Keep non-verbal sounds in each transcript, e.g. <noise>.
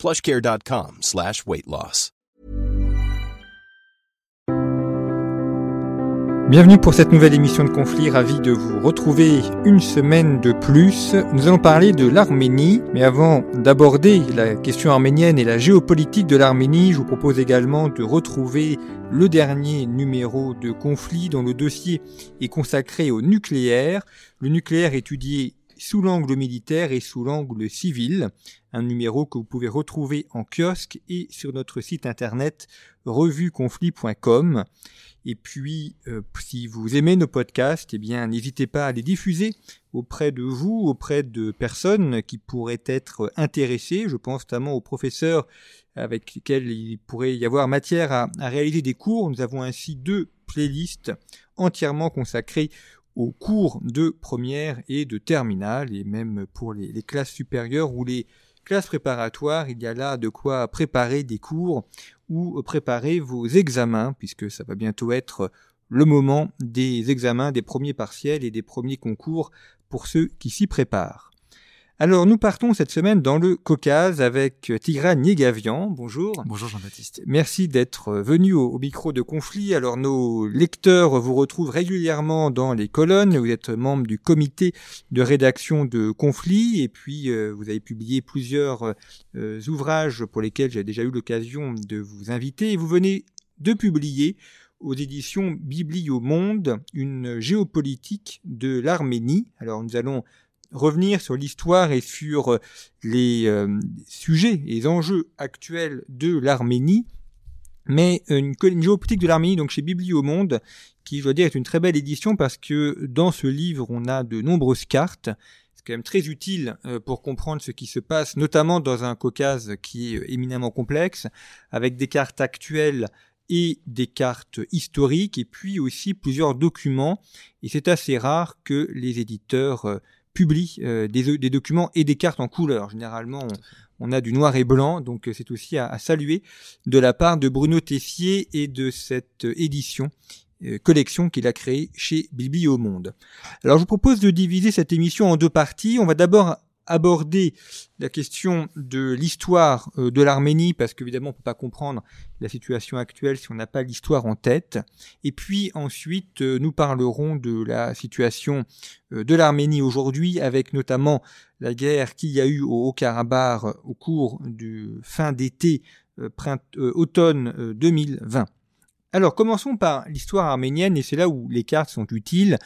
plushcare.com slash weight loss. Bienvenue pour cette nouvelle émission de conflit, ravi de vous retrouver une semaine de plus. Nous allons parler de l'Arménie, mais avant d'aborder la question arménienne et la géopolitique de l'Arménie, je vous propose également de retrouver le dernier numéro de conflit dont le dossier est consacré au nucléaire. Le nucléaire étudié sous l'angle militaire et sous l'angle civil, un numéro que vous pouvez retrouver en kiosque et sur notre site internet revueconflit.com. Et puis, euh, si vous aimez nos podcasts, eh bien, n'hésitez pas à les diffuser auprès de vous, auprès de personnes qui pourraient être intéressées. Je pense notamment aux professeurs avec lesquels il pourrait y avoir matière à, à réaliser des cours. Nous avons ainsi deux playlists entièrement consacrées cours de première et de terminale, et même pour les classes supérieures ou les classes préparatoires, il y a là de quoi préparer des cours ou préparer vos examens, puisque ça va bientôt être le moment des examens, des premiers partiels et des premiers concours pour ceux qui s'y préparent. Alors nous partons cette semaine dans le Caucase avec Tigran Niegavian. Bonjour. Bonjour Jean-Baptiste. Merci d'être venu au, au, micro de conflit. Alors nos lecteurs vous retrouvent régulièrement dans les colonnes. Vous êtes membre du comité de rédaction de conflit et puis euh, vous avez publié plusieurs euh, ouvrages pour lesquels j'ai déjà eu l'occasion de vous inviter. Et vous venez de publier aux éditions Biblio Monde une géopolitique de l'Arménie. Alors nous allons revenir sur l'histoire et sur euh, les euh, sujets et les enjeux actuels de l'Arménie, mais une, une géopolitique de l'Arménie, donc chez Bibliomonde, qui, je dois dire, est une très belle édition parce que dans ce livre, on a de nombreuses cartes. C'est quand même très utile euh, pour comprendre ce qui se passe, notamment dans un Caucase qui est éminemment complexe, avec des cartes actuelles et des cartes historiques, et puis aussi plusieurs documents. Et c'est assez rare que les éditeurs publie euh, des, documents et des cartes en couleur. Généralement, on, a du noir et blanc, donc euh, c'est aussi à, saluer de la part de Bruno Tessier et de cette édition euh, collection qu'il a créée chez Bibi au Monde. Alors je vous propose de diviser cette émission en deux parties. On va d'abord aborder la question de l'histoire euh, de l'Arménie, parce qu'évidemment on ne peut pas comprendre la situation actuelle si on n'a pas l'histoire en tête. Et puis ensuite, euh, nous parlerons de la situation euh, de l'Arménie aujourd'hui, avec notamment la guerre qu'il y a eu au Haut-Karabakh au cours du fin d'été, automne 2020. Alors commençons par l'histoire arménienne, et c'est là où les cartes sont utiles.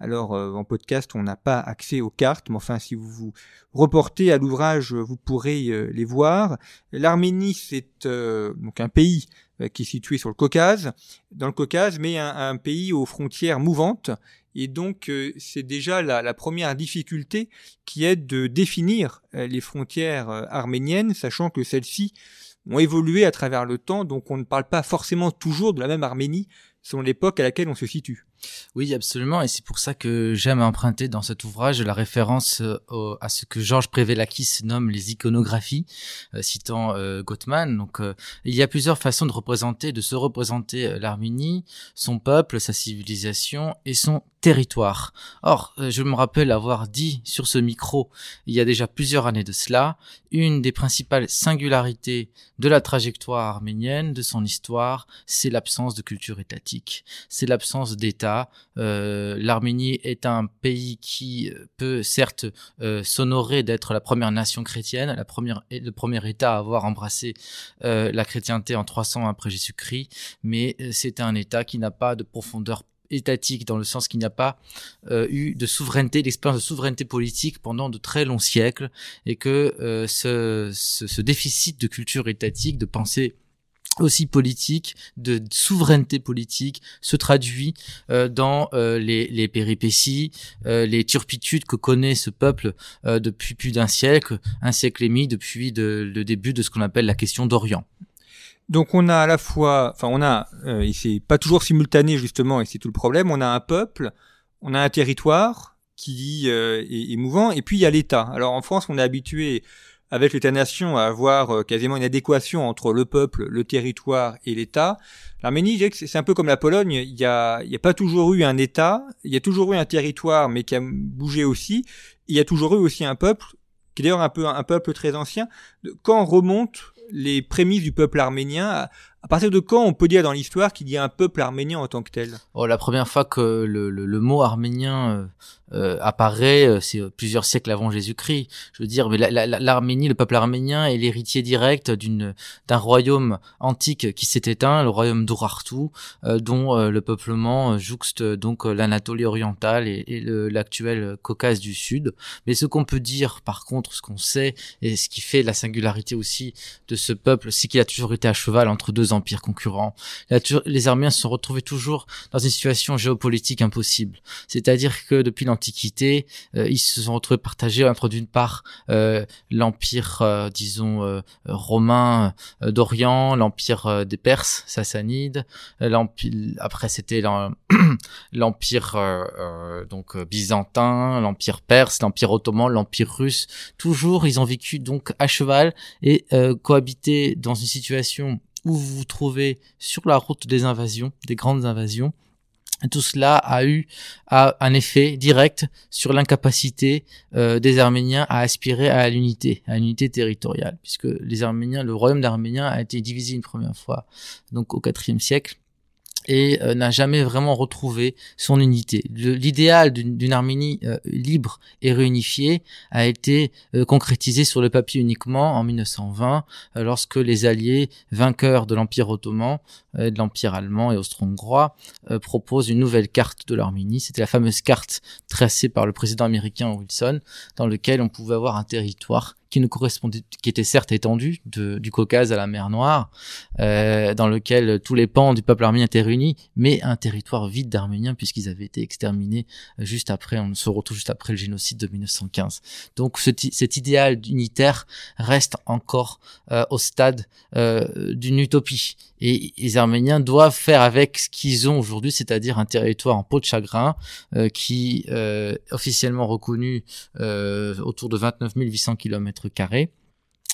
Alors euh, en podcast, on n'a pas accès aux cartes, mais enfin si vous vous reportez à l'ouvrage, vous pourrez euh, les voir. L'Arménie, c'est euh, donc un pays qui est situé sur le Caucase, dans le Caucase, mais un, pays aux frontières mouvantes. Et donc c'est déjà la, la, première difficulté qui est de définir les frontières arméniennes, sachant que celles-ci ont évolué à travers le temps, donc on ne parle pas forcément toujours de la même Arménie selon l'époque à laquelle on se situe. Oui, absolument, et c'est pour ça que j'aime emprunter dans cet ouvrage la référence euh, à ce que Georges Prévelakis nomme les iconographies, euh, citant euh, Gottman. Donc, il y a plusieurs façons de représenter, de se représenter l'Arménie, son peuple, sa civilisation et son territoire. Or, je me rappelle avoir dit sur ce micro, il y a déjà plusieurs années de cela, une des principales singularités de la trajectoire arménienne, de son histoire, c'est l'absence de culture étatique, c'est l'absence d'État euh, L'Arménie est un pays qui peut certes euh, s'honorer d'être la première nation chrétienne, le premier État à avoir embrassé euh, la chrétienté en 300 après Jésus-Christ, mais euh, c'est un État qui n'a pas de profondeur étatique dans le sens qu'il n'y a pas euh, eu de souveraineté, d'expérience de souveraineté politique pendant de très longs siècles et que euh, ce, ce, ce, déficit de culture étatique, de pensée aussi politique, de souveraineté politique, se traduit euh, dans euh, les, péripéties, euh, les turpitudes que connaît ce peuple depuis plus d'un siècle, un siècle et demi depuis de, le début de ce qu'on appelle la question d'Orient. Donc on a à la fois, enfin on a, et c'est pas toujours simultané justement, et c'est tout le problème. On a un peuple, on a un territoire qui est, est, mouvant, et puis il y a l'État. Alors en France, on est habitué avec l'État-nation à avoir euh, quasiment une adéquation entre le peuple, le territoire et l'État. L'Arménie, c'est un peu comme la Pologne, il n'y a, a pas toujours eu un État, il y a toujours eu un territoire, mais qui a bougé aussi, il y a toujours eu aussi un peuple, qui est d'ailleurs un peu un peuple très ancien. Quand remontent les prémices du peuple arménien partir de quand on peut dire dans l'histoire qu'il y a un peuple arménien en tant que tel? Oh, La première fois que le, le, le mot arménien euh, euh apparaît, euh, c'est plusieurs siècles avant Jésus-Christ. Je veux dire, mais l'Arménie, le peuple arménien est l'héritier direct d'une d'un royaume antique qui s'est éteint, le royaume d'Urartu, euh, dont le peuplement jouxte donc l'Anatolie orientale et, et l'actuel Caucase du Sud. Mais ce qu'on peut dire, par contre, ce qu'on sait et ce qui fait la singularité aussi de ce peuple, c'est qu'il a toujours été à cheval entre deux empires concurrents. Les Arméniens se sont retrouvés toujours dans une situation géopolitique impossible. C'est-à-dire que depuis l'Antiquité, euh, ils se sont retrouvés partagés entre d'une part euh, l'empire, euh, disons, romain d'Orient, l'empire des Perses, sassanides, après c'était <clears throat> l'empire donc byzantin, l'empire perse, l'empire ottoman, l'empire russe. Toujours, ils ont vécu donc à cheval et cohabité dans une situation où vous vous trouvez sur la route des invasions, des grandes invasions. Tout cela a eu un effet direct sur l'incapacité euh, des Arméniens à aspirer à l'unité, à l'unité territoriale, puisque les Arméniens, le royaume d'Arménien a été divisé une première fois, donc au IVe siècle, et euh, n'a jamais vraiment retrouvé son unité. L'idéal d'une Arménie euh, libre et réunifiée a été euh, concrétisé sur le papier uniquement en 1920, lorsque les alliés vainqueurs de l'Empire ottoman, de l'Empire allemand et austro-hongrois proposent une nouvelle carte de l'Arménie. C'était la fameuse carte tracée par le président américain Wilson, dans lequel on pouvait avoir un territoire qui ne correspondait, qui était certes étendu du Caucase à la mer Noire, euh, dans lequel tous les pans du peuple arménien étaient réunis, mais un territoire vide d'Arméniens puisqu'ils avaient été exterminés juste après, on se retrouve juste après le génocide de 1915. Donc cet idéal unitaire reste encore euh, au stade euh, d'une utopie. Et les Arméniens doivent faire avec ce qu'ils ont aujourd'hui, c'est-à-dire un territoire en peau de chagrin euh, qui euh, officiellement reconnu euh, autour de 29 800 km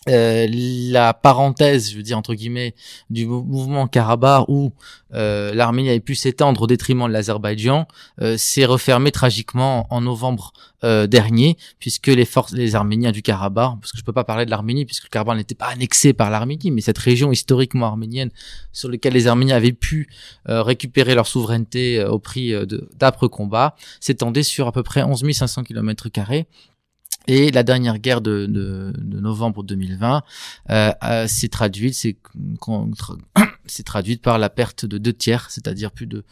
euh, la parenthèse, je veux dire entre guillemets, du mouvement Karabakh où euh, l'Arménie avait pu s'étendre au détriment de l'Azerbaïdjan, euh, s'est refermée tragiquement en novembre dernier, puisque les forces, les Arméniens du Karabakh, parce que je peux pas parler de l'Arménie puisque le Karabakh n'était pas annexé par l'Arménie, mais cette région historiquement arménienne sur laquelle les Arméniens avaient pu récupérer leur souveraineté au prix d'âpres combats, s'étendait sur à peu près 11 500 km carrés et la dernière guerre de, de, de novembre 2020 euh, euh, s'est traduite, c'est <clears throat> s'est traduite par la perte de deux tiers, c'est-à-dire plus de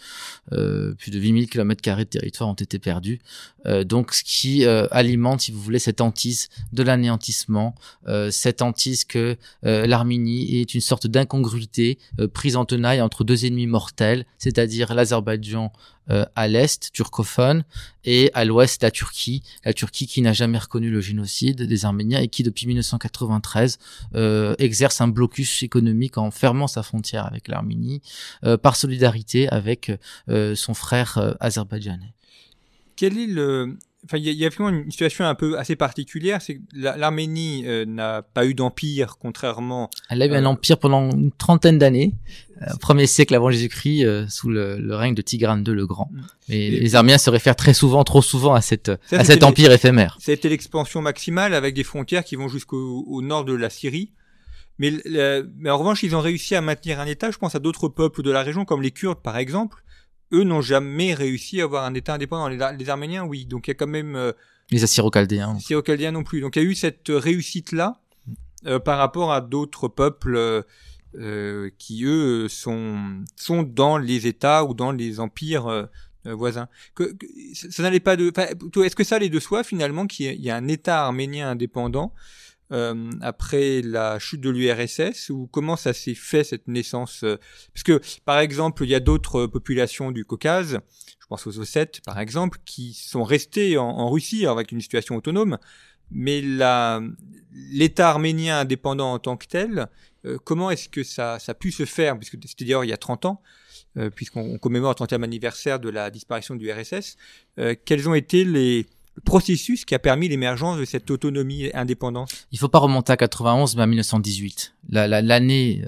euh, plus de 8000 km carrés de territoire ont été perdus. Euh, donc ce qui euh, alimente, si vous voulez, cette hantise de l'anéantissement, euh, cette hantise que l'Arménie est une sorte d'incongruité prise en tenaille entre deux ennemis mortels, c'est-à-dire l'Azerbaïdjan à l'est turcophone et à l'ouest la Turquie, la Turquie qui n'a jamais reconnu le génocide des Arméniens et qui depuis 1993 exerce un blocus économique en fermant sa frontière avec l'Arménie, euh, par solidarité avec euh, son frère euh, azerbaïdjanais. Quel est le, Enfin, il y, a vraiment une situation un peu assez particulière, c'est que l'Arménie n'a pas eu d'empire, contrairement. Elle a eu un empire pendant une trentaine d'années, premier siècle avant Jésus-Christ, sous le, règne de Tigrane II le Grand. Mm. Et, les Arméniens se réfèrent très souvent, trop souvent, à cette à cet empire éphémère. C'était l'expansion maximale avec des frontières qui vont jusqu'au nord de la Syrie. Mais, mais en revanche, ils ont réussi à maintenir un État. Je pense à d'autres peuples de la région, comme les Kurdes par exemple. Eux n'ont jamais réussi à avoir un État indépendant. Les, Arméniens, oui. Donc il y a quand même... Euh, les Assyro-Chaldéens. Les Assyro-Chaldéens non plus. Donc il y a eu cette réussite-là euh, par rapport à d'autres peuples euh, qui, eux, sont, sont dans les États ou dans les empires voisins. Que, ça n'allait pas de... Est-ce que ça allait de soi, finalement, qu'il y, y a un État arménien indépendant euh, après la chute de l'URSS ou comment ça s'est fait cette naissance euh, Parce que par exemple, il y a d'autres populations du Caucase, je pense aux Ossètes par exemple, qui sont restées en, Russie avec une situation autonome, mais l'État arménien indépendant en tant que tel, comment est-ce que ça, ça a pu se faire Puisque c'était d'ailleurs il y a 30 ans, puisqu'on commémore le 30e anniversaire de la disparition du RSS. quels ont été les processus qui a permis l'émergence de cette autonomie et indépendance Il faut pas remonter à 91, mais à 1918. L'année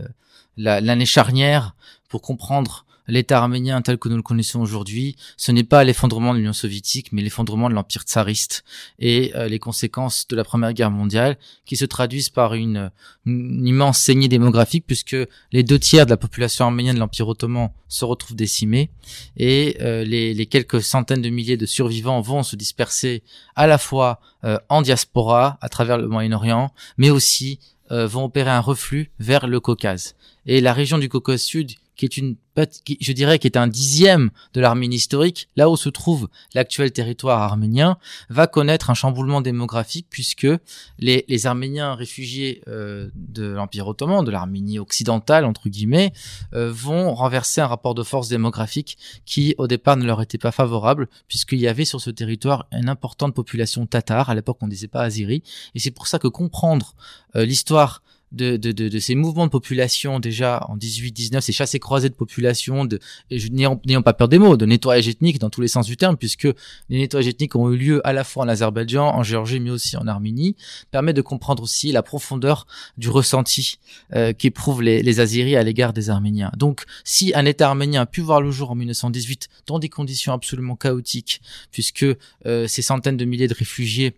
la, l'année charnière pour comprendre l'État arménien tel que nous le connaissons aujourd'hui, ce n'est pas l'effondrement de l'Union soviétique, mais l'effondrement de l'Empire tsariste et euh, les conséquences de la Première Guerre mondiale qui se traduisent par une, immense saignée démographique puisque les deux tiers de la population arménienne de l'Empire ottoman se retrouvent décimés et euh, les, quelques centaines de milliers de survivants vont se disperser à la fois euh, en diaspora à travers le Moyen-Orient, mais aussi vont opérer un reflux vers le Caucase. Et la région du Caucase Sud, qui est une, je dirais, qui est un dixième de l'Arménie historique, là où se trouve l'actuel territoire arménien, va connaître un chamboulement démographique puisque les, les Arméniens réfugiés euh, de l'Empire ottoman, de l'Arménie occidentale entre guillemets, euh, vont renverser un rapport de force démographique qui au départ ne leur était pas favorable puisqu'il y avait sur ce territoire une importante population tatare. À l'époque, on ne disait pas azéri, et c'est pour ça que comprendre euh, l'histoire de, de, de, de, ces mouvements de population déjà en 18-19, ces chassés croisés de population, de, n'ayant pas peur des mots, de nettoyage ethnique dans tous les sens du terme, puisque les nettoyages ethniques ont eu lieu à la fois en Azerbaïdjan, en Géorgie, mais aussi en Arménie, permet de comprendre aussi la profondeur du ressenti euh, qu'éprouvent les, les Azeris à l'égard des Arméniens. Donc, si un État arménien a pu voir le jour en 1918 dans des conditions absolument chaotiques, puisque euh, ces centaines de milliers de réfugiés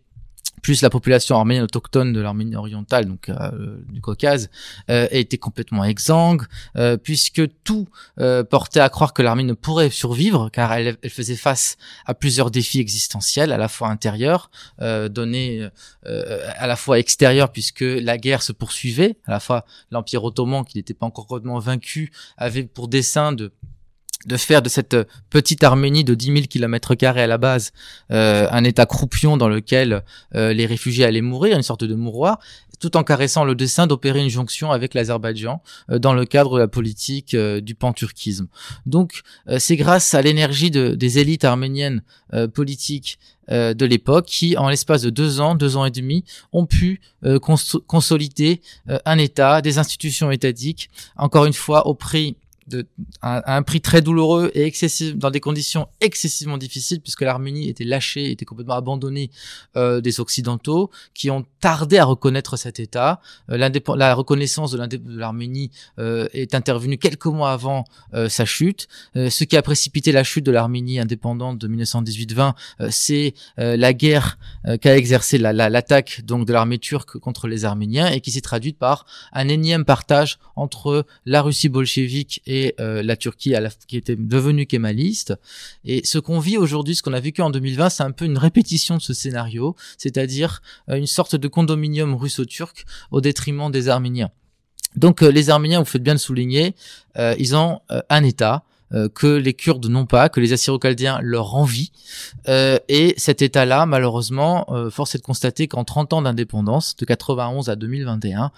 plus la population arménienne autochtone de l'Arménie orientale, donc euh, du Caucase, euh, était complètement exsangue, euh, puisque tout euh, portait à croire que l'Arménie ne pourrait survivre, car elle, elle, faisait face à plusieurs défis existentiels, à la fois intérieurs, donnés à la fois extérieurs, puisque la guerre se poursuivait, à la fois l'Empire ottoman, qui n'était pas encore complètement vaincu, avait pour dessein de de faire de cette petite Arménie de 10 000 km carrés à la base euh, un état croupion dans lequel euh, les réfugiés allaient mourir, une sorte de mouroir, tout en caressant le dessin d'opérer une jonction avec l'Azerbaïdjan euh, dans le cadre de la politique du panturquisme. Donc c'est grâce à l'énergie de, des élites arméniennes politiques de l'époque qui, en l'espace de deux ans, deux ans et demi, ont pu consolider un État, des institutions étatiques, encore une fois au prix de, à, un prix très douloureux et excessif, dans des conditions excessivement difficiles, puisque l'Arménie était lâchée, était complètement abandonnée euh, des Occidentaux, qui ont tardé à reconnaître cet État. Euh, la reconnaissance de l'Arménie euh, est intervenue quelques mois avant euh, sa chute. Euh, ce qui a précipité la chute de l'Arménie indépendante de 1918-20, c'est la guerre qu'a exercée l'attaque la, donc de l'armée turque contre les Arméniens et qui s'est traduite par un énième partage entre la Russie bolchevique et euh, la Turquie qui était devenue kémaliste. Et ce qu'on vit aujourd'hui, ce qu'on a vécu en 2020, c'est un peu une répétition de ce scénario, c'est-à-dire euh, une sorte de condominium russo-turc au détriment des Arméniens. Donc euh, les Arméniens, vous faites bien de souligner, ils ont un État euh, que les Kurdes n'ont pas, que les Assyro-Chaldéens leur envient. Euh, et cet état-là, malheureusement, euh, force est de constater qu'en 30 ans d'indépendance, de 91 à 2021,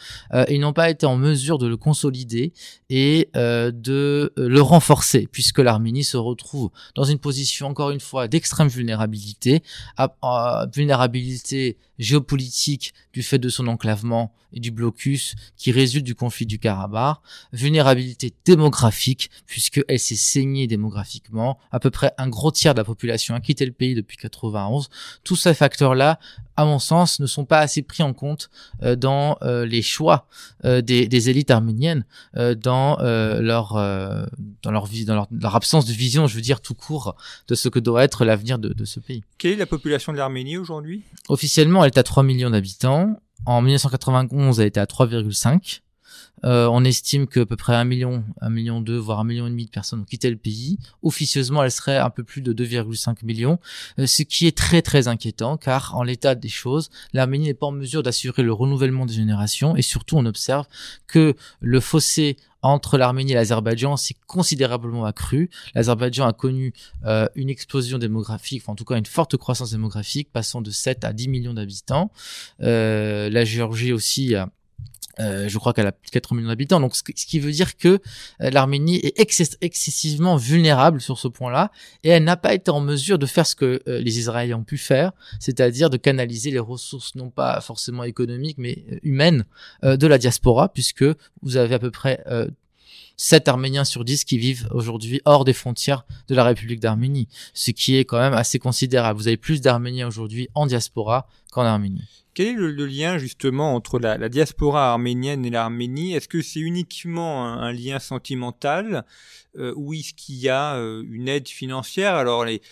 ils n'ont pas été en mesure de le consolider et de le renforcer, puisque l'Arménie se retrouve dans une position, encore une fois, d'extrême vulnérabilité, à, vulnérabilité géopolitique du fait de son enclavement et du blocus qui résulte du conflit du Karabakh, vulnérabilité démographique puisqu'elle s'est saignée démographiquement, à peu près un gros tiers de la population a quitté le pays depuis 91. Tous ces facteurs-là, à mon sens, ne sont pas assez pris en compte euh, dans euh, les choix euh, des, des, élites arméniennes, dans leur dans leur vie, dans leur, leur, absence de vision, je veux dire tout court, de ce que doit être l'avenir de, de ce pays. Quelle est la population de l'Arménie aujourd'hui? Officiellement, elle est à 3 millions d'habitants. En 1991, elle était à 3,5. Euh, on estime que à peu près un million, un million deux, voire un million et demi de personnes ont quitté le pays. Officieusement, elle serait un peu plus de 2,5 millions, euh, ce qui est très très inquiétant, car en l'état des choses, l'Arménie n'est pas en mesure d'assurer le renouvellement des générations, et surtout on observe que le fossé entre l'Arménie et l'Azerbaïdjan s'est considérablement accru. L'Azerbaïdjan a connu euh, une explosion démographique, en tout cas une forte croissance démographique, passant de 7 à 10 millions d'habitants. Euh, la Géorgie aussi Euh, je crois qu'elle a plus de 4 millions d'habitants, donc ce, qui veut dire que euh, l'Arménie est excessivement vulnérable sur ce point-là, et elle n'a pas été en mesure de faire ce que euh, les Israéliens ont pu faire, c'est-à-dire de canaliser les ressources non pas forcément économiques, mais humaines de la diaspora, puisque vous avez à peu près 7 Arméniens sur 10 qui vivent aujourd'hui hors des frontières de la République d'Arménie, ce qui est quand même assez considérable. Vous avez plus d'Arméniens aujourd'hui en diaspora qu'en Arménie. Quel est le, lien justement entre la, diaspora arménienne et l'Arménie? Est-ce que c'est uniquement un, lien sentimental euh, ou est-ce qu'il y a euh, une aide financière? Alors les,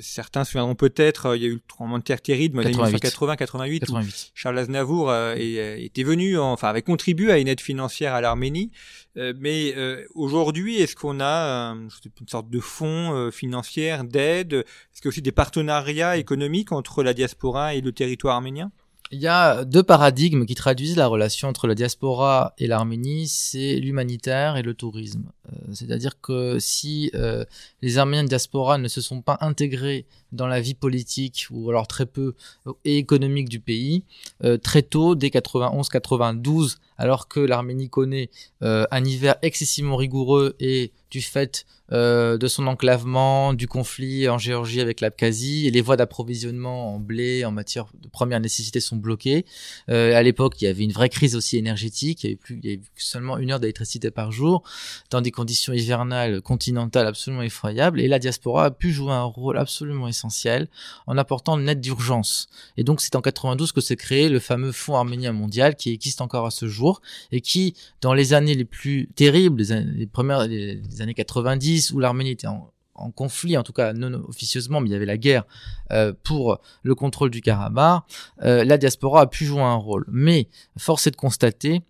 certains se souviendront peut-être, il y a eu le tremblement de terre terrible en 1980-88 Charles Aznavour était venu, enfin avait contribué à une aide financière à l'Arménie. mais aujourd'hui, est-ce qu'on a une sorte de fonds financier d'aide? Est-ce qu'il y a aussi des partenariats économiques entre la diaspora et le territoire arménien? Il y a deux paradigmes qui traduisent la relation entre la diaspora et l'Arménie, c'est l'humanitaire et le tourisme. Euh, c'est-à-dire que si euh, les Arméniens de diaspora ne se sont pas intégrés dans la vie politique, ou alors très peu, et économique du pays, euh, très tôt, dès 91-92, alors que l'Arménie connaît un hiver excessivement rigoureux et du fait euh, de son enclavement, du conflit en Géorgie avec l'Abkhazie, et les voies d'approvisionnement en blé, en matière de première nécessité sont bloquées. Euh, à l'époque, il y avait une vraie crise aussi énergétique, il y avait, plus, il y avait seulement une heure d'électricité par jour, dans conditions hivernales continentales absolument effroyables, et la diaspora a pu jouer un rôle absolument essentiel en apportant une aide d'urgence. Et donc c'est en 92 que s'est créé le fameux Fonds arménien mondial qui existe encore à ce jour, et qui, dans les années les plus terribles, les, les premières les années 90, où l'Arménie était en, conflit, en tout cas non officieusement, mais il y avait la guerre euh, pour le contrôle du Karabakh, euh, la diaspora a pu jouer un rôle. Mais force est de constater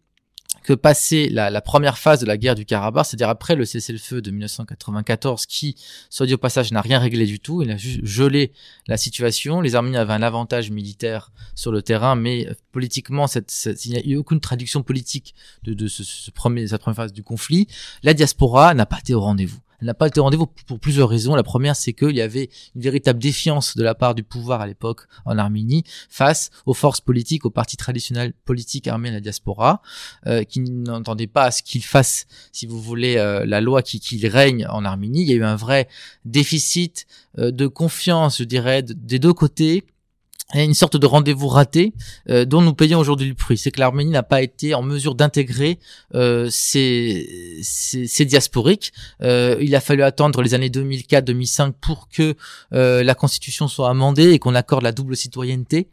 que passé la, première phase de la guerre du Karabakh, c'est-à-dire après le cessez-le-feu de 1994, qui, soit dit au passage, n'a rien réglé du tout, il a juste gelé la situation. Les Arméniens avaient un avantage militaire sur le terrain, mais euh, politiquement, il n'y a eu aucune traduction politique de, cette première phase du conflit. La diaspora n'a pas été au rendez-vous n'a pas été rendez-vous pour plusieurs raisons. La première, c'est qu'il y avait une véritable défiance de la part du pouvoir à l'époque en Arménie face aux forces politiques, aux partis traditionnels politiques arméniens de la diaspora, euh, qui n'entendaient pas à ce qu'ils fassent, si vous voulez, euh, la loi qui, règne en Arménie. Il y a eu un vrai déficit euh, de confiance, je dirais, des deux côtés une sorte de rendez-vous raté euh, dont nous payons aujourd'hui le prix. C'est que l'Arménie n'a pas été en mesure d'intégrer euh, diasporiques. Euh, il a fallu attendre les années 2004-2005 pour que euh, la constitution soit amendée et qu'on accorde la double citoyenneté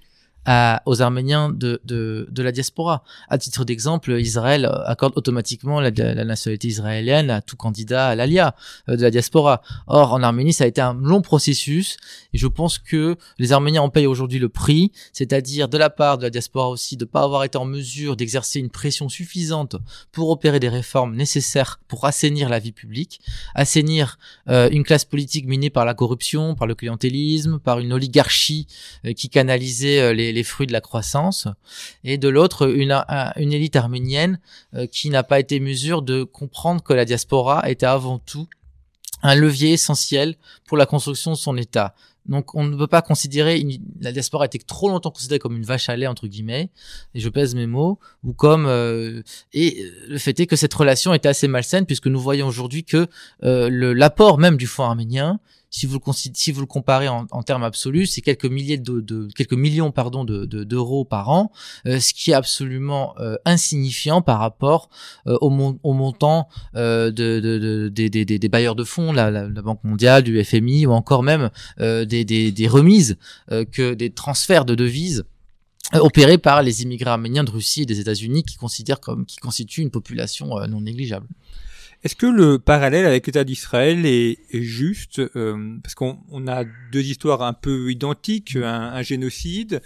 aux Arméniens de, de, de, la diaspora. À titre d'exemple, Israël accorde automatiquement la, la, nationalité israélienne à tout candidat à l'ALIA euh, de la diaspora. Or, en Arménie, ça a été un long processus et je pense que les Arméniens en payent aujourd'hui le prix, c'est-à-dire de la part de la diaspora aussi de ne pas avoir été en mesure d'exercer une pression suffisante pour opérer des réformes nécessaires pour assainir la vie publique, assainir euh, une classe politique minée par la corruption, par le clientélisme, par une oligarchie euh, qui canalisait les les, fruits de la croissance, et de l'autre une, une élite arménienne euh, qui n'a pas été mesure de comprendre que la diaspora était avant tout un levier essentiel pour la construction de son État. Donc on ne peut pas considérer la diaspora a été trop longtemps considérée comme une vache à lait entre guillemets et je pèse mes mots ou comme euh, et le fait est que cette relation était assez malsaine puisque nous voyons aujourd'hui que euh, l'apport même du fonds arménien si vous le si vous le comparez en, en termes absolus, c'est quelques milliers de, de, quelques millions pardon de d'euros par an, euh, ce qui est absolument euh, insignifiant par rapport euh, au, au, montant de, de, des, bailleurs de fonds, la, la, Banque mondiale, du FMI ou encore même des, des, des remises que des transferts de devises opérés par les immigrés arméniens de Russie et des États-Unis qui considèrent comme qui constituent une population non négligeable. Est-ce que le parallèle avec l'État d'Israël est, juste euh, Parce qu'on a deux histoires un peu identiques, un, génocide,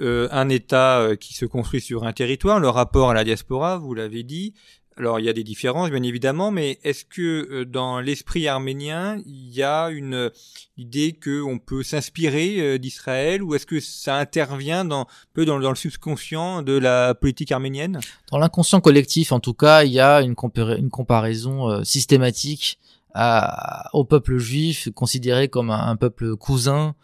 euh, un État euh, qui se construit sur un territoire, le rapport à la diaspora, vous l'avez dit, alors il y a des différences bien évidemment, mais est-ce que euh, dans l'esprit arménien il y a une idée qu'on peut s'inspirer euh, d'Israël ou est-ce que ça intervient dans, un peu dans, le subconscient de la politique arménienne? Dans l'inconscient collectif en tout cas, il y a une, comparaison euh, systématique au peuple juif considéré comme un, peuple cousin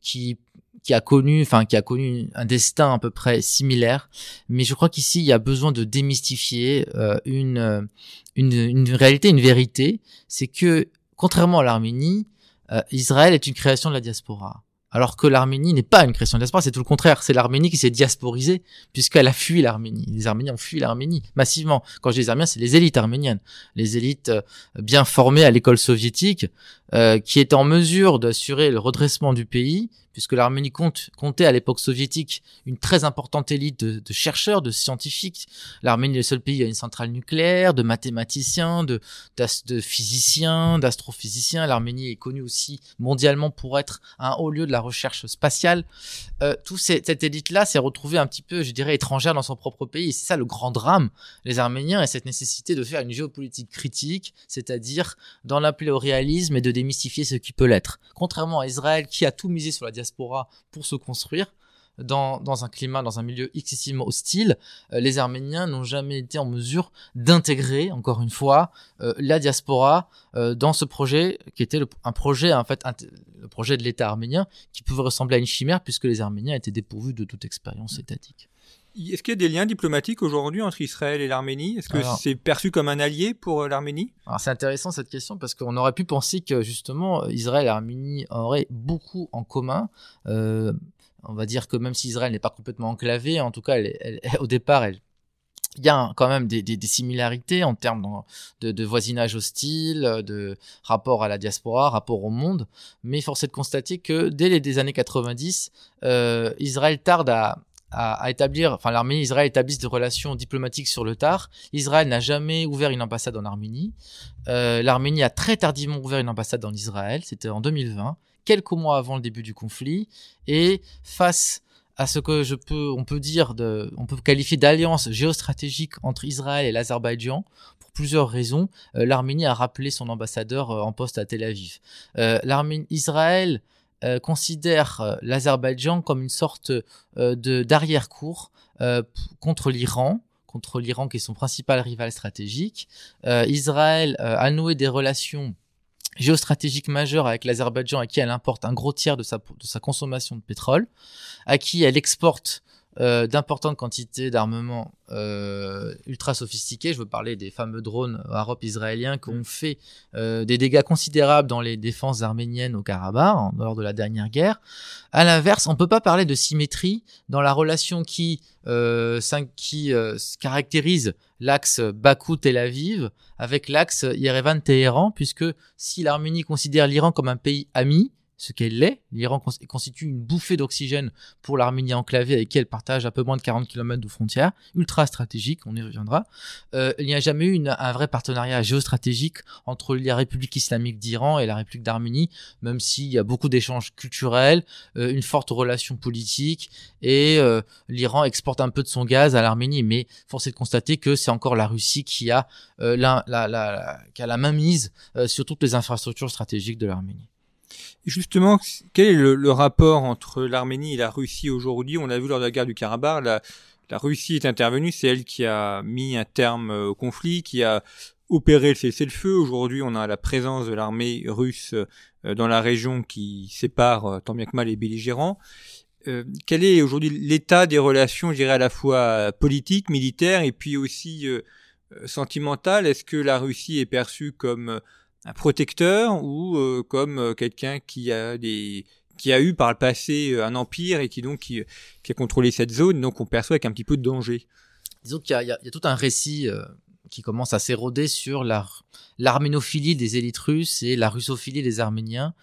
qui qui a connu, enfin qui a connu un destin à peu près similaire. Mais je crois qu'ici il y a besoin de démystifier euh, une, une, une réalité, une vérité, c'est que contrairement à l'Arménie, euh, Israël est une création de la diaspora. Alors que l'Arménie n'est pas une création de la diaspora, c'est tout le contraire. C'est l'Arménie qui s'est diasporisée, puisqu'elle a fui l'Arménie. Les Arméniens ont fui l'Arménie, massivement. Quand je dis les Arméniens, c'est les élites arméniennes. Les élites euh, bien formées à l'école soviétique, euh, qui étaient en mesure d'assurer le redressement du pays, puisque l'Arménie compte, comptait à l'époque soviétique une très importante élite de, de chercheurs, de scientifiques. L'Arménie est le seul pays à une centrale nucléaire, de mathématiciens, de, de physiciens, d'astrophysiciens. L'Arménie est connue aussi mondialement pour être un haut lieu de la recherche spatiale. Euh, tout cette élite-là s'est retrouvée un petit peu, je dirais, étrangère dans son propre pays. C'est ça le grand drame, les Arméniens, et cette nécessité de faire une géopolitique critique, c'est-à-dire d'en appeler au réalisme et de démystifier ce qui peut l'être. Contrairement à Israël qui a tout misé sur la pour se construire, dans, un climat, dans un milieu excessivement hostile, euh, les Arméniens n'ont jamais été en mesure d'intégrer, encore une fois, euh, la diaspora euh, dans ce projet qui était un projet, en fait, le projet de l'État arménien, qui pouvait ressembler à une chimère puisque les Arméniens étaient dépourvus de toute expérience étatique. Est-ce qu'il y a des liens diplomatiques aujourd'hui entre Israël et l'Arménie? Est-ce que c'est perçu comme un allié pour l'Arménie? Alors c'est intéressant cette question parce qu'on aurait pu penser que justement Israël et l'Arménie auraient beaucoup en commun. Euh, on va dire que même si Israël n'est pas complètement enclavé, en tout cas, elle, <laughs> au départ, elle, il y a quand même des, des, des similarités en termes de, de, voisinage hostile, de rapport à la diaspora, rapport au monde. Mais force est de constater que dès les années 90, euh, Israël tarde à, à, établir, enfin l'Arménie Israël établissent des relations diplomatiques sur le tard. Israël n'a jamais ouvert une ambassade en Arménie. Euh, L'Arménie a très tardivement ouvert une ambassade en Israël, c'était en 2020 quelques mois avant le début du conflit et face à ce que je peux, on peut dire, de, on peut qualifier d'alliance géostratégique entre Israël et l'Azerbaïdjan pour plusieurs raisons. Euh, L'Arménie a rappelé son ambassadeur euh, en poste à Tel Aviv. Euh, Israël euh, considère l'Azerbaïdjan comme une sorte de d'arrière-cour contre l'Iran contre l'Iran qui est son principal rival stratégique. Israël a noué des relations géostratégique majeure avec l'Azerbaïdjan à qui elle importe un gros tiers de sa consommation de pétrole, à qui elle exporte euh, d'importantes quantités d'armements euh, ultra sophistiqués. Je veux parler des fameux drones arabes-israéliens qui ont fait euh, des dégâts considérables dans les défenses arméniennes au Karabakh lors de la dernière guerre. À l'inverse, on peut pas parler de symétrie dans la relation qui, euh, qui euh, caractérise l'axe Bakou-Tel Aviv avec l'axe Yerevan-Téhéran, puisque si l'Arménie considère l'Iran comme un pays ami, ce qu'elle l'est. L'Iran constitue une bouffée d'oxygène pour l'Arménie enclavée avec qui elle partage un peu moins de 40 km de frontières, ultra stratégique, on y reviendra. Euh, il n'y a jamais eu un vrai partenariat géostratégique entre la République islamique d'Iran et la République d'Arménie, même s'il y a beaucoup d'échanges culturels, euh, une forte relation politique, et euh, l'Iran exporte un peu de son gaz à l'Arménie, mais force est de constater que c'est encore la Russie qui a, la, la, la, qui a la main mise sur toutes les infrastructures stratégiques de l'Arménie. Justement, quel est le, rapport entre l'Arménie et la Russie aujourd'hui? On l'a vu lors de la guerre du Karabakh, la, Russie est intervenue, c'est elle qui a mis un terme euh, au conflit, qui a opéré le cessez-le-feu. Aujourd'hui, on a la présence de l'armée russe euh, dans la région qui sépare euh, tant bien que mal les belligérants. quel est aujourd'hui l'état des relations, je dirais à la fois politiques, militaires et puis aussi sentimentales? Est-ce que la Russie est perçue comme un protecteur ou euh, comme euh, quelqu'un qui a des qui a eu par le passé euh, un empire et qui donc qui, qui, a contrôlé cette zone, donc on perçoit avec un petit peu de danger. Disons qu'il y, y, y, a tout un récit qui commence à s'éroder sur l'arménophilie des élites russes et la russophilie des Arméniens.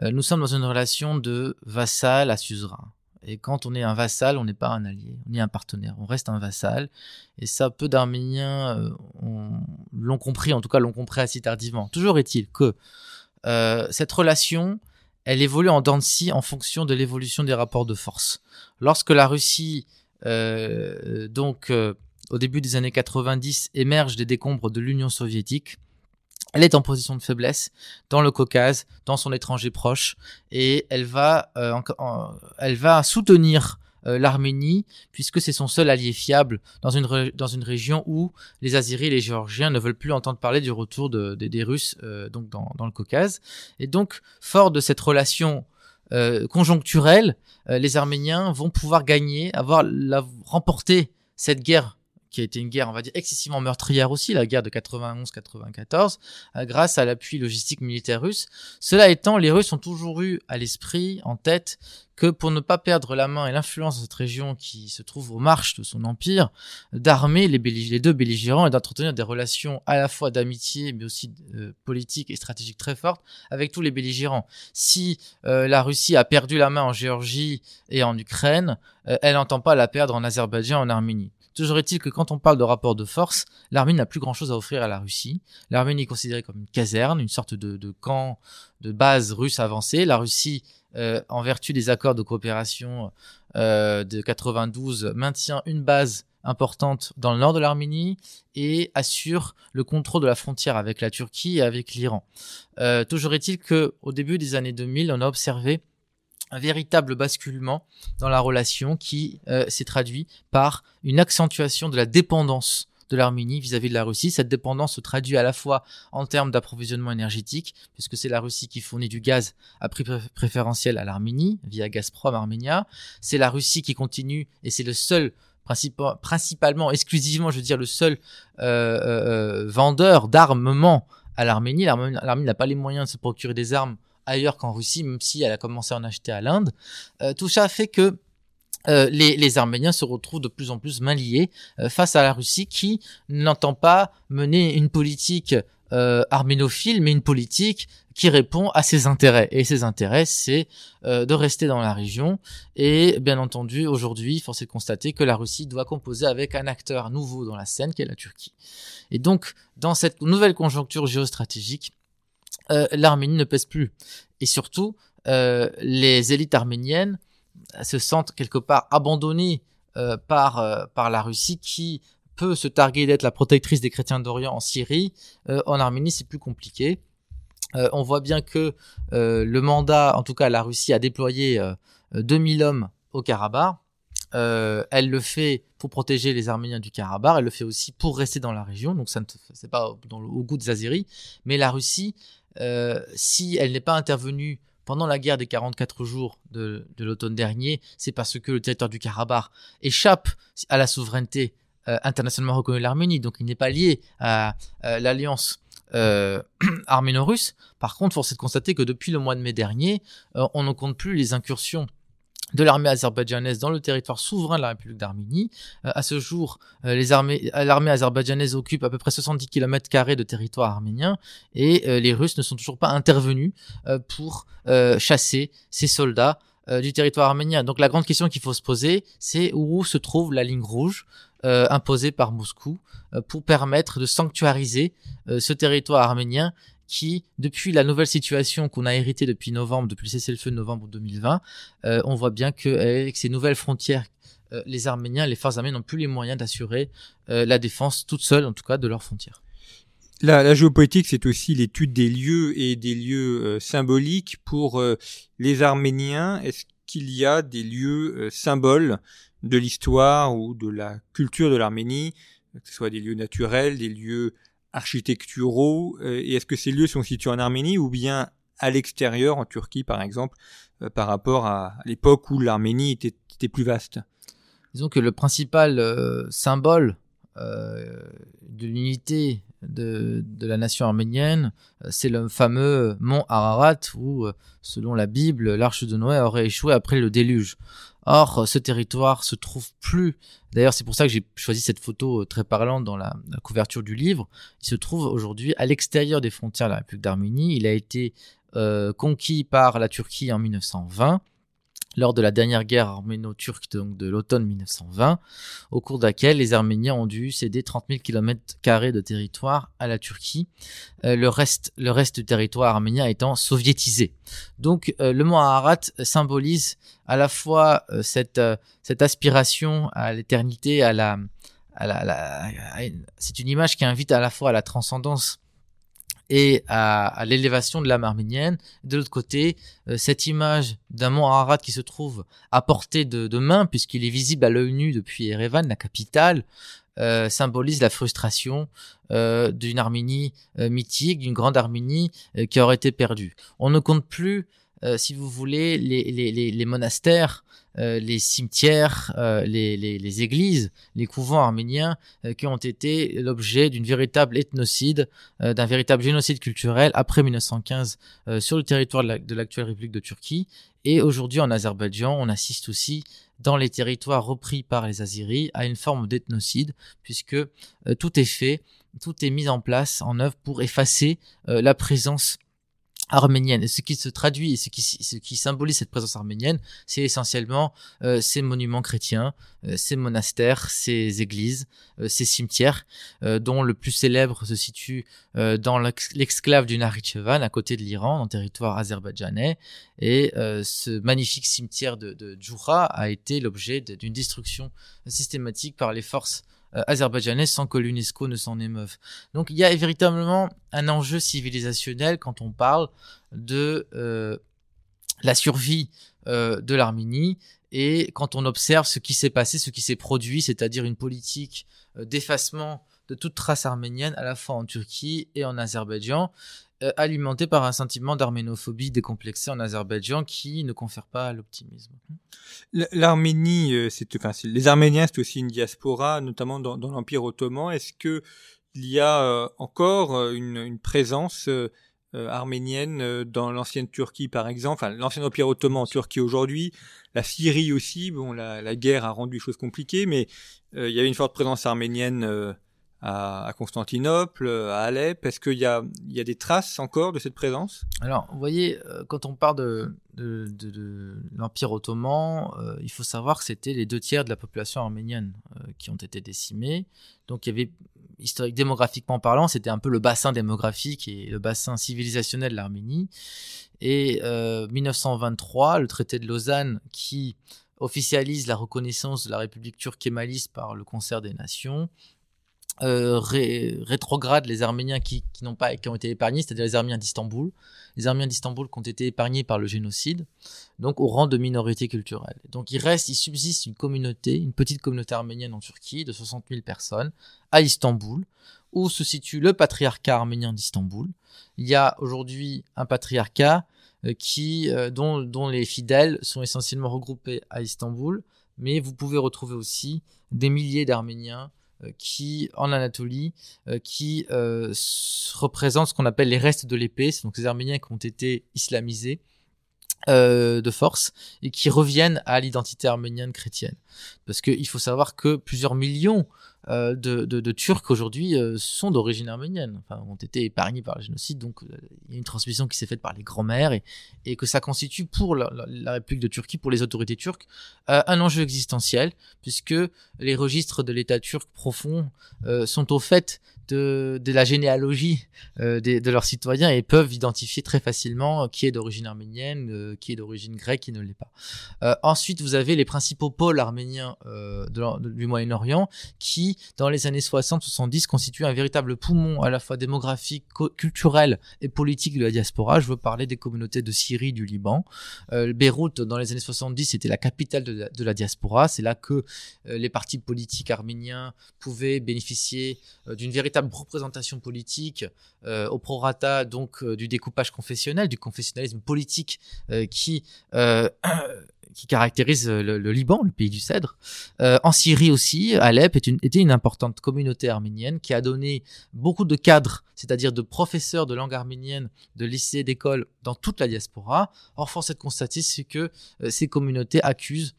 nous sommes dans une relation de vassal à suzerain. Et quand on est un vassal, on n'est pas un allié, on est un partenaire, on reste un vassal. Et ça, peu d'Arméniens euh, l'ont compris, en tout cas l'ont compris assez tardivement. Toujours est-il que euh, cette relation, elle évolue en dents de en fonction de l'évolution des rapports de force. Lorsque la Russie, euh, donc au début des années 90, émerge des décombres de l'Union soviétique, elle est en position de faiblesse dans le Caucase, dans son étranger proche, et elle va, euh, elle va soutenir euh, l'Arménie puisque c'est son seul allié fiable dans une dans une région où les Azyris et les Géorgiens ne veulent plus entendre parler du retour de, des Russes euh, donc dans, dans le Caucase. Et donc fort de cette relation conjoncturelle, les Arméniens vont pouvoir gagner, avoir la, remporter cette guerre qui a été une guerre, on va dire, excessivement meurtrière aussi, la guerre de 91-94, euh, grâce à l'appui logistique militaire russe. Cela étant, les Russes ont toujours eu à l'esprit, en tête, que pour ne pas perdre la main et l'influence de cette région qui se trouve aux marches de son empire, d'armer les, deux belligérants et d'entretenir des relations à la fois d'amitié mais aussi euh, politiques et stratégiques très fortes avec tous les belligérants. Si euh, la Russie a perdu la main en Géorgie et en Ukraine, elle n'entend pas la perdre en Azerbaïdjan et en Arménie. Toujours est-il que quand on parle de rapport de force, l'Arménie n'a plus grand-chose à offrir à la Russie. L'Arménie est considérée comme une caserne, une sorte de, camp de base russe avancée. La Russie, euh, en vertu des accords de coopération euh, de 92, maintient une base importante dans le nord de l'Arménie et assure le contrôle de la frontière avec la Turquie et avec l'Iran. Euh, toujours est-il que au début des années 2000, on a observé un véritable basculement dans la relation qui euh, s'est traduit par une accentuation de la dépendance de l'Arménie vis-à-vis de la Russie. Cette dépendance se traduit à la fois en termes d'approvisionnement énergétique, puisque c'est la Russie qui fournit du gaz à prix préférentiel à l'Arménie via Gazprom Arménia. C'est la Russie qui continue, et c'est le seul principalement, exclusivement, je veux dire, le seul euh, euh, vendeur d'armement à l'Arménie. L'Arménie n'a pas les moyens de se procurer des armes ailleurs qu'en Russie, même si elle a commencé à en acheter à l'Inde. Euh, tout ça fait que euh, les, les, Arméniens se retrouvent de plus en plus main liés euh, face à la Russie qui n'entend pas mener une politique arménophile, mais une politique qui répond à ses intérêts. Et ses intérêts, c'est de rester dans la région. Et bien entendu, aujourd'hui, force est de constater que la Russie doit composer avec un acteur nouveau dans la scène, qui est la Turquie. Et donc, dans cette nouvelle conjoncture géostratégique, euh, l'Arménie ne pèse plus. Et surtout, euh, les élites arméniennes se sentent quelque part abandonnées euh, par, par la Russie qui peut se targuer d'être la protectrice des chrétiens d'Orient en Syrie. en Arménie, c'est plus compliqué. on voit bien que le mandat, en tout cas la Russie, a déployé 2000 hommes au Karabakh. elle le fait pour protéger les Arméniens du Karabakh, elle le fait aussi pour rester dans la région, donc ça ne c'est pas au goût des Azeris, mais la Russie euh, si elle n'est pas intervenue pendant la guerre des 44 jours de, l'automne dernier, c'est parce que le territoire du Karabakh échappe à la souveraineté euh, internationalement reconnue de l'Arménie, donc il n'est pas lié à, l'alliance euh, <clears throat> arméno-russe. Par contre, force est de constater que depuis le mois de mai dernier, on ne compte plus les incursions de l'armée azerbaïdjanaise dans le territoire souverain de la République d'Arménie. Euh, à ce jour, euh, euh, l'armée azerbaïdjanaise occupe à peu près 70 km de territoire arménien et les Russes ne sont toujours pas intervenus pour chasser ces soldats du territoire arménien. Donc la grande question qu'il faut se poser, c'est où se trouve la ligne rouge imposée par Moscou pour permettre de sanctuariser ce territoire arménien qui, depuis la nouvelle situation qu'on a héritée depuis novembre, depuis le cessez-le-feu de novembre 2020, euh, on voit bien qu'avec ces nouvelles frontières, euh, les Arméniens, les forces arméniennes n'ont plus les moyens d'assurer euh, la défense toute seule, en tout cas, de leurs frontières. La, la géopolitique, c'est aussi l'étude des lieux et des lieux symboliques pour les Arméniens. Est-ce qu'il y a des lieux symboles de l'histoire ou de la culture de l'Arménie, que ce soit des lieux naturels, des lieux architecturaux euh, Et est-ce que ces lieux sont situés en Arménie ou bien à l'extérieur, en Turquie par exemple, euh, par rapport à l'époque où l'Arménie était, plus vaste? Disons que le principal euh, symbole de l'unité de, de, la nation arménienne, c'est le fameux mont Ararat où, selon la Bible, l'arche de Noé aurait échoué après le déluge. Or, ce territoire se trouve plus. D'ailleurs, c'est pour ça que j'ai choisi cette photo euh, très parlante dans la, couverture du livre. Il se trouve aujourd'hui à l'extérieur des frontières de la République d'Arménie. Il a été euh, conquis par la Turquie en 1920 lors de la dernière guerre arméno-turque donc de l'automne 1920, au cours de laquelle les Arméniens ont dû céder 30 000 km de territoire à la Turquie, euh, le, reste, du territoire arménien étant soviétisé. Donc euh, le mont Ararat symbolise à la fois euh, cette, aspiration à l'éternité, à c'est une image qui invite à la fois à la transcendance et à, l'élévation de l'âme arménienne. De l'autre côté, euh, cette image d'un mont Ararat qui se trouve à portée de, main, puisqu'il est visible à l'œil nu depuis Erevan, la capitale, euh, symbolise la frustration euh, d'une Arménie mythique, d'une grande Arménie qui aurait été perdue. On ne compte plus si vous voulez, les, monastères euh, les cimetières, euh, les, les, les, églises, les couvents arméniens euh, qui ont été l'objet d'une véritable ethnocide, d'un véritable génocide culturel après 1915 sur le territoire de l'actuelle République de Turquie. Et aujourd'hui en Azerbaïdjan, on assiste aussi dans les territoires repris par les Aziris à une forme d'ethnocide puisque tout est fait, tout est mis en place, en œuvre pour effacer la présence arménienne. Et ce qui se traduit et ce qui, symbolise cette présence arménienne, c'est essentiellement euh, ces monuments chrétiens, euh, ces monastères, ces églises, euh, ces cimetières, dont le plus célèbre se situe dans l'exclave du Nakhitchevan, à côté de l'Iran, le territoire azerbaïdjanais. Et ce magnifique cimetière de, de Djoura a été l'objet d'une destruction systématique par les forces euh, azerbaïdjanais sans que l'UNESCO ne s'en émeuve. Donc il y a véritablement un enjeu civilisationnel quand on parle de euh, la survie euh, de l'Arménie et quand on observe ce qui s'est passé, ce qui s'est produit, c'est-à-dire une politique d'effacement de toute trace arménienne à la fois en Turquie et en Azerbaïdjan, euh, alimenté par un sentiment d'arménophobie décomplexé en Azerbaïdjan qui ne confère pas l'optimisme. L'Arménie, euh, c'est, les Arméniens, c'est aussi une diaspora, notamment dans, l'Empire ottoman. Est-ce que il y a euh, encore une, présence arménienne dans l'ancienne Turquie, par exemple, enfin, l'ancien Empire ottoman en Turquie aujourd'hui, la Syrie aussi? Bon, la, la guerre a rendu les choses compliquées, mais il y avait une forte présence arménienne à, Constantinople, à Alep Est-ce qu'il y y a des traces encore de cette présence? Alors, vous voyez, euh, quand on parle de, l'Empire ottoman, euh, il faut savoir que c'était les deux tiers de la population arménienne euh, qui ont été décimés. Donc, il y avait, historique, démographiquement parlant, c'était un peu le bassin démographique et le bassin civilisationnel de l'Arménie. Et 1923, le traité de Lausanne qui officialise la reconnaissance de la République turque kémaliste par le concert des nations, euh, rétrograde les Arméniens qui, qui n'ont pas qui ont été épargnés, c'est-à-dire les Arméniens d'Istanbul, les Arméniens d'Istanbul qui ont été épargnés par le génocide, donc au rang de minorité culturelle. Donc il reste, il subsiste une communauté, une petite communauté arménienne en Turquie de 60 000 personnes à Istanbul, où se situe le patriarcat arménien d'Istanbul. Il y a aujourd'hui un patriarcat euh, qui, euh, dont, dont les fidèles sont essentiellement regroupés à Istanbul, mais vous pouvez retrouver aussi des milliers d'Arméniens qui, en Anatolie, euh, qui euh, représente ce qu'on appelle les restes de l'épée, c'est donc ces Arméniens qui ont été islamisés de force et qui reviennent à l'identité arménienne chrétienne. Parce qu'il faut savoir que plusieurs millions euh, de, de, de, Turcs aujourd'hui euh, sont d'origine arménienne, enfin, ont été épargnés par le génocide, donc euh, il y a une transmission qui s'est faite par les grands-mères et, et, que ça constitue pour la, la, République de Turquie, pour les autorités turques, un enjeu existentiel, puisque les registres de l'État turc profond sont au fait de, la généalogie de, de, leurs citoyens et peuvent identifier très facilement qui est d'origine arménienne, qui est d'origine grecque, qui ne l'est pas. ensuite, vous avez les principaux pôles arméniens du Moyen-Orient qui dans les années 60-70, constitue un véritable poumon à la fois démographique, culturel et politique de la diaspora. Je veux parler des communautés de Syrie, du Liban. Euh, Beyrouth, dans les années 70, c'était la capitale de la, diaspora. C'est là que euh, les partis politiques arméniens pouvaient bénéficier euh, d'une véritable représentation politique euh, au prorata donc du découpage confessionnel, du confessionnalisme politique qui <clears throat> qui caractérise euh, le, Liban, le pays du cèdre. Euh, en Syrie aussi, Alep était une importante communauté arménienne qui a donné beaucoup de cadres, c'est-à-dire de professeurs de langue arménienne, de lycées, d'écoles dans toute la diaspora. Or, force est de constater que euh, ces communautés accusent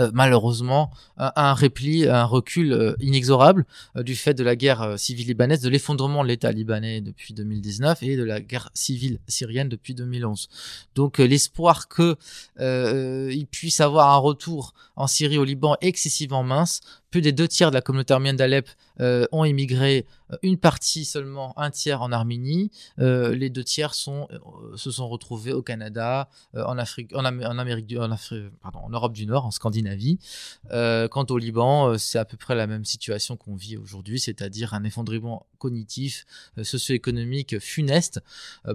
euh, malheureusement un, repli, un recul euh, inexorable euh, du fait de la guerre civile libanaise, de l'effondrement de l'État libanais depuis 2019 et de la guerre civile syrienne depuis 2011. Donc l'espoir que il puisse avoir un retour en Syrie au Liban excessivement mince plus des deux tiers de la communauté arménienne d'Alep euh, ont immigré, euh, une partie seulement, un tiers en Arménie. Euh, les deux tiers sont, se sont retrouvés au Canada, en Afrique, en, Amérique du, en, Afrique, pardon, en Europe du Nord, en Scandinavie. quant au Liban, c'est à peu près la même situation qu'on vit aujourd'hui, c'est-à-dire un effondrement cognitif, socio-économique funeste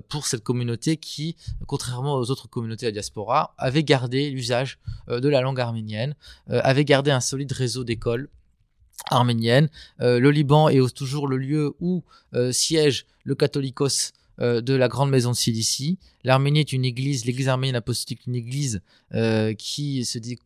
pour cette communauté qui, contrairement aux autres communautés de diaspora, avait gardé l'usage de la langue arménienne, avait gardé un solide réseau d'écoles arménienne. Euh, le Liban est toujours le lieu où euh, siège le catholicos de la grande maison de Cilicie. L'Arménie est une église, l'église arménienne apostolique, une église qui se dit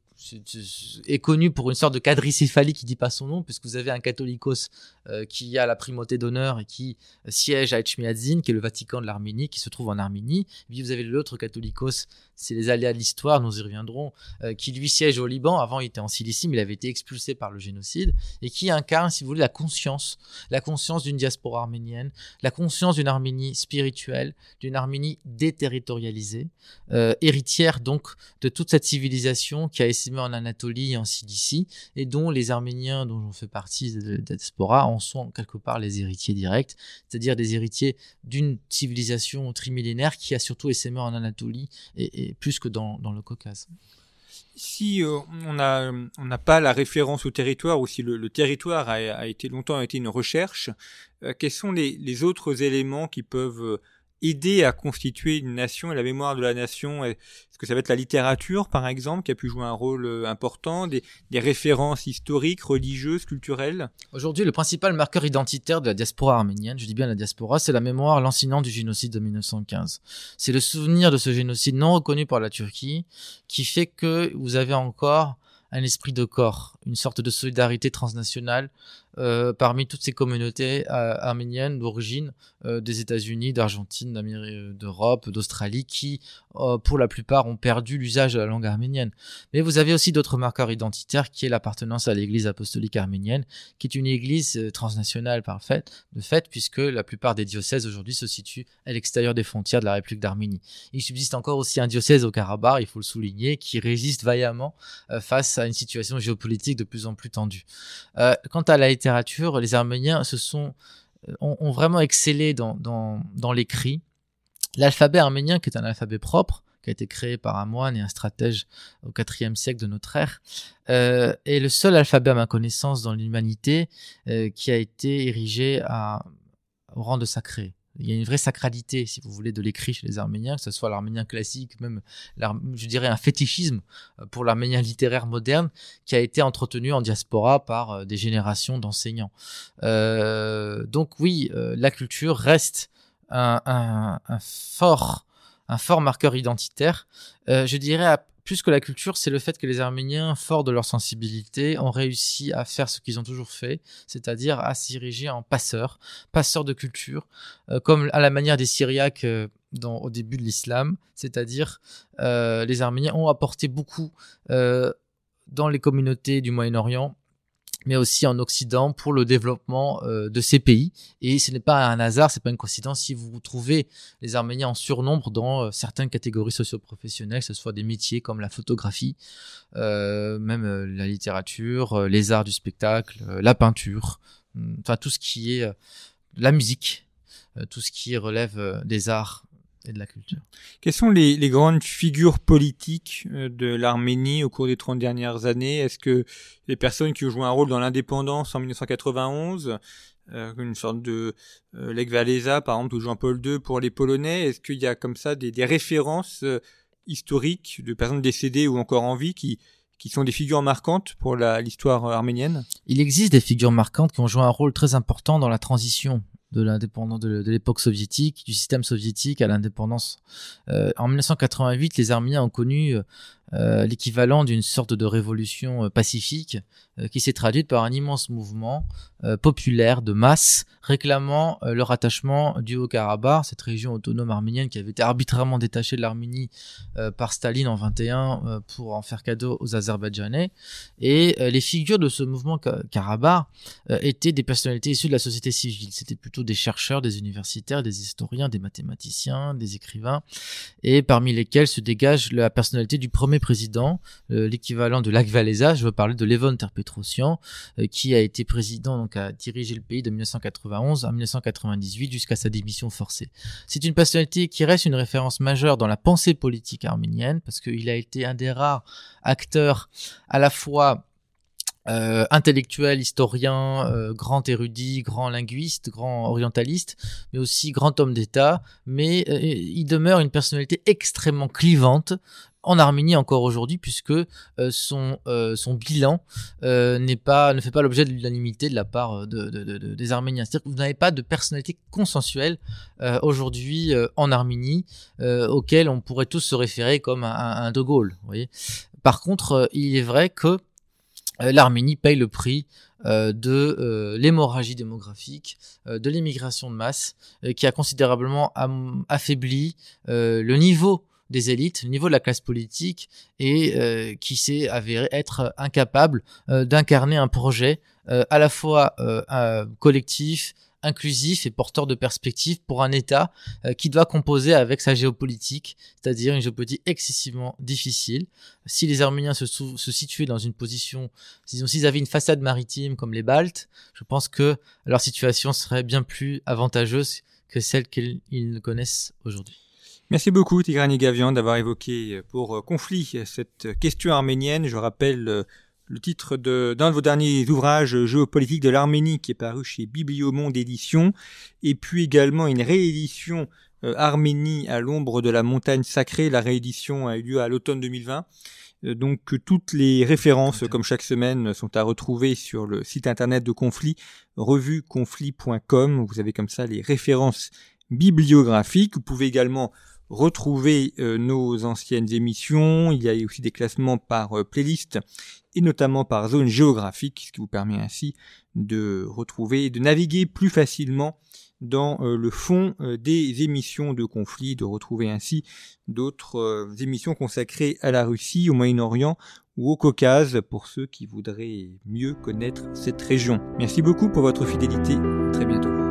est connu pour une sorte de quadricéphalie qui dit pas son nom, puisque vous avez un catholicos euh, qui a la primauté d'honneur et qui siège à Etchmiadzin, qui est le Vatican de l'Arménie, qui se trouve en Arménie. Puis vous avez l'autre catholicos, c'est les aléas de l'histoire, nous y reviendrons, euh, qui lui siège au Liban. Avant, il était en Cilicie, mais il avait été expulsé par le génocide, et qui incarne, si vous voulez, la conscience, la conscience d'une diaspora arménienne, la conscience d'une Arménie spirituelle, d'une Arménie déterritorialisée, euh, héritière donc de toute cette civilisation qui a essayé en Anatolie et en Cilicie, et dont les Arméniens, dont j'en fais partie de la diaspora, en sont quelque part les héritiers directs, c'est-à-dire des héritiers d'une civilisation trimillénaire qui a surtout essaimé en Anatolie et, plus que dans, le Caucase. Si euh, on n'a on pas la référence au territoire ou si le, territoire a, été longtemps été une recherche, euh, quels sont les, autres éléments qui peuvent aider à constituer une nation et la mémoire de la nation Est-ce que ça va être la littérature, par exemple, qui a pu jouer un rôle euh, important, des, références historiques, religieuses, culturelles? Aujourd'hui, le principal marqueur identitaire de la diaspora arménienne, je dis bien la diaspora, c'est la mémoire lancinante du génocide de 1915. C'est le souvenir de ce génocide non reconnu par la Turquie qui fait que vous avez encore un esprit de corps, une sorte de solidarité transnationale euh, parmi toutes ces communautés euh, arméniennes d'origine euh, des États-Unis, d'Argentine, d'Europe, d'Australie, qui, pour la plupart, ont perdu l'usage de la langue arménienne. Mais vous avez aussi d'autres marqueurs identitaires, qui est l'appartenance à l'Église apostolique arménienne, qui est une Église transnationale par fait, de fait, puisque la plupart des diocèses aujourd'hui se situent à l'extérieur des frontières de la République d'Arménie. Il subsiste encore aussi un diocèse au Karabakh, il faut le souligner, qui résiste vaillamment face à une situation géopolitique de plus en plus tendue. quant à la les Arméniens se sont, euh, ont, vraiment excellé dans, dans, l'écrit. L'alphabet arménien, qui est un alphabet propre, qui a été créé par un moine et un stratège au IVe siècle de notre ère, euh, est le seul alphabet à ma connaissance dans l'humanité euh, qui a été érigé à, au rang de sacré il y a une vraie sacralité, si vous voulez, de l'écrit chez les Arméniens, que ce soit l'arménien classique, même, je dirais, un fétichisme euh, pour l'arménien littéraire moderne qui a été entretenu en diaspora par euh, des générations d'enseignants. Euh, donc oui, la culture reste un, fort, un fort marqueur identitaire. je dirais plus que la culture, c'est le fait que les Arméniens, forts de leur sensibilité, ont réussi à faire ce qu'ils ont toujours fait, c'est-à-dire à s'ériger en passeurs, passeurs de culture, euh, comme à la manière des Syriaques euh, au début de l'islam, c'est-à-dire euh, les Arméniens ont apporté beaucoup dans les communautés du Moyen-Orient mais aussi en Occident pour le développement euh, de ces pays. Et ce n'est pas un hasard, c'est pas une coïncidence si vous trouvez les Arméniens en surnombre dans euh, certaines catégories socio-professionnelles, que ce soit des métiers comme la photographie, euh, même la littérature, les arts du spectacle, la peinture, hum, enfin tout ce qui est la musique, tout ce qui relève des arts et de la culture. Quelles sont les, les grandes figures politiques euh, de l'Arménie au cours des 30 dernières années? Est-ce que les personnes qui ont joué un rôle dans l'indépendance en 1991, euh, une sorte de euh, Lech Walesa, par exemple, ou Jean-Paul II pour les Polonais, est-ce qu'il y a comme ça des, des références euh, historiques de personnes décédées ou encore en vie qui, qui sont des figures marquantes pour l'histoire arménienne? Il existe des figures marquantes qui ont joué un rôle très important dans la transition de l'indépendance de, l'époque soviétique, du système soviétique à l'indépendance. Euh, en 1988, les Arméniens ont connu euh, euh, l'équivalent d'une sorte de révolution pacifique qui s'est traduite par un immense mouvement populaire de masse réclamant le rattachement du Haut-Karabakh, cette région autonome arménienne qui avait été arbitrairement détachée de l'Arménie par Staline en 21 pour en faire cadeau aux Azerbaïdjanais. Et les figures de ce mouvement Karabakh étaient des personnalités issues de la société civile. C'était plutôt des chercheurs, des universitaires, des historiens, des mathématiciens, des écrivains, et parmi lesquels se dégage la personnalité du premier président, euh, l'équivalent de Lac Walesa, je veux parler de Levon Terpetrosian, euh, qui a été président, donc a dirigé le pays de 1991 à 1998 jusqu'à sa démission forcée. C'est une personnalité qui reste une référence majeure dans la pensée politique arménienne, parce qu'il a été un des rares acteurs à la fois euh, intellectuel, historien, grand érudit, grand linguiste, grand orientaliste, mais aussi grand homme d'État, mais il demeure une personnalité extrêmement clivante, en Arménie encore aujourd'hui puisque son son bilan n'est pas ne fait pas l'objet de l'unanimité de la part de, des Arméniens. C'est-à-dire que vous n'avez pas de personnalité consensuelle aujourd'hui en Arménie auquel on pourrait tous se référer comme un, un De Gaulle. Vous voyez. Par contre, il est vrai que l'Arménie paye le prix euh, de euh, l'hémorragie démographique, euh, de l'immigration de masse, qui a considérablement affaibli le niveau des élites, le niveau de la classe politique, et qui s'est avéré être incapable d'incarner un projet à la fois collectif, inclusif et porteur de perspectives pour un État euh, qui doit composer avec sa géopolitique, c'est-à-dire une géopolitique excessivement difficile. Si les Arméniens se, se situaient dans une position, disons, s'ils avaient une façade maritime comme les Baltes, je pense que leur situation serait bien plus avantageuse que celle qu'ils connaissent aujourd'hui. Merci beaucoup Tigrani Gavian d'avoir évoqué pour euh, conflit cette question arménienne. Je rappelle le titre d'un de, vos derniers ouvrages géopolitiques de l'Arménie qui est paru chez Bibliomonde Édition, et puis également une réédition euh, Arménie à l'ombre de la montagne sacrée. La réédition a eu lieu à l'automne 2020. Euh, donc toutes les références, comme chaque semaine, sont à retrouver sur le site internet de Conflit, revueconflit.com. Vous avez comme ça les références bibliographiques. Vous pouvez également retrouver euh, nos anciennes émissions. Il y a aussi des classements par playlist et notamment par zone géographique, ce qui vous permet ainsi de retrouver, de naviguer plus facilement dans euh, le fond euh, des émissions de conflit, de retrouver ainsi d'autres euh, émissions consacrées à la Russie, au Moyen-Orient ou au Caucase pour ceux qui voudraient mieux connaître cette région. Merci beaucoup pour votre fidélité. très bientôt.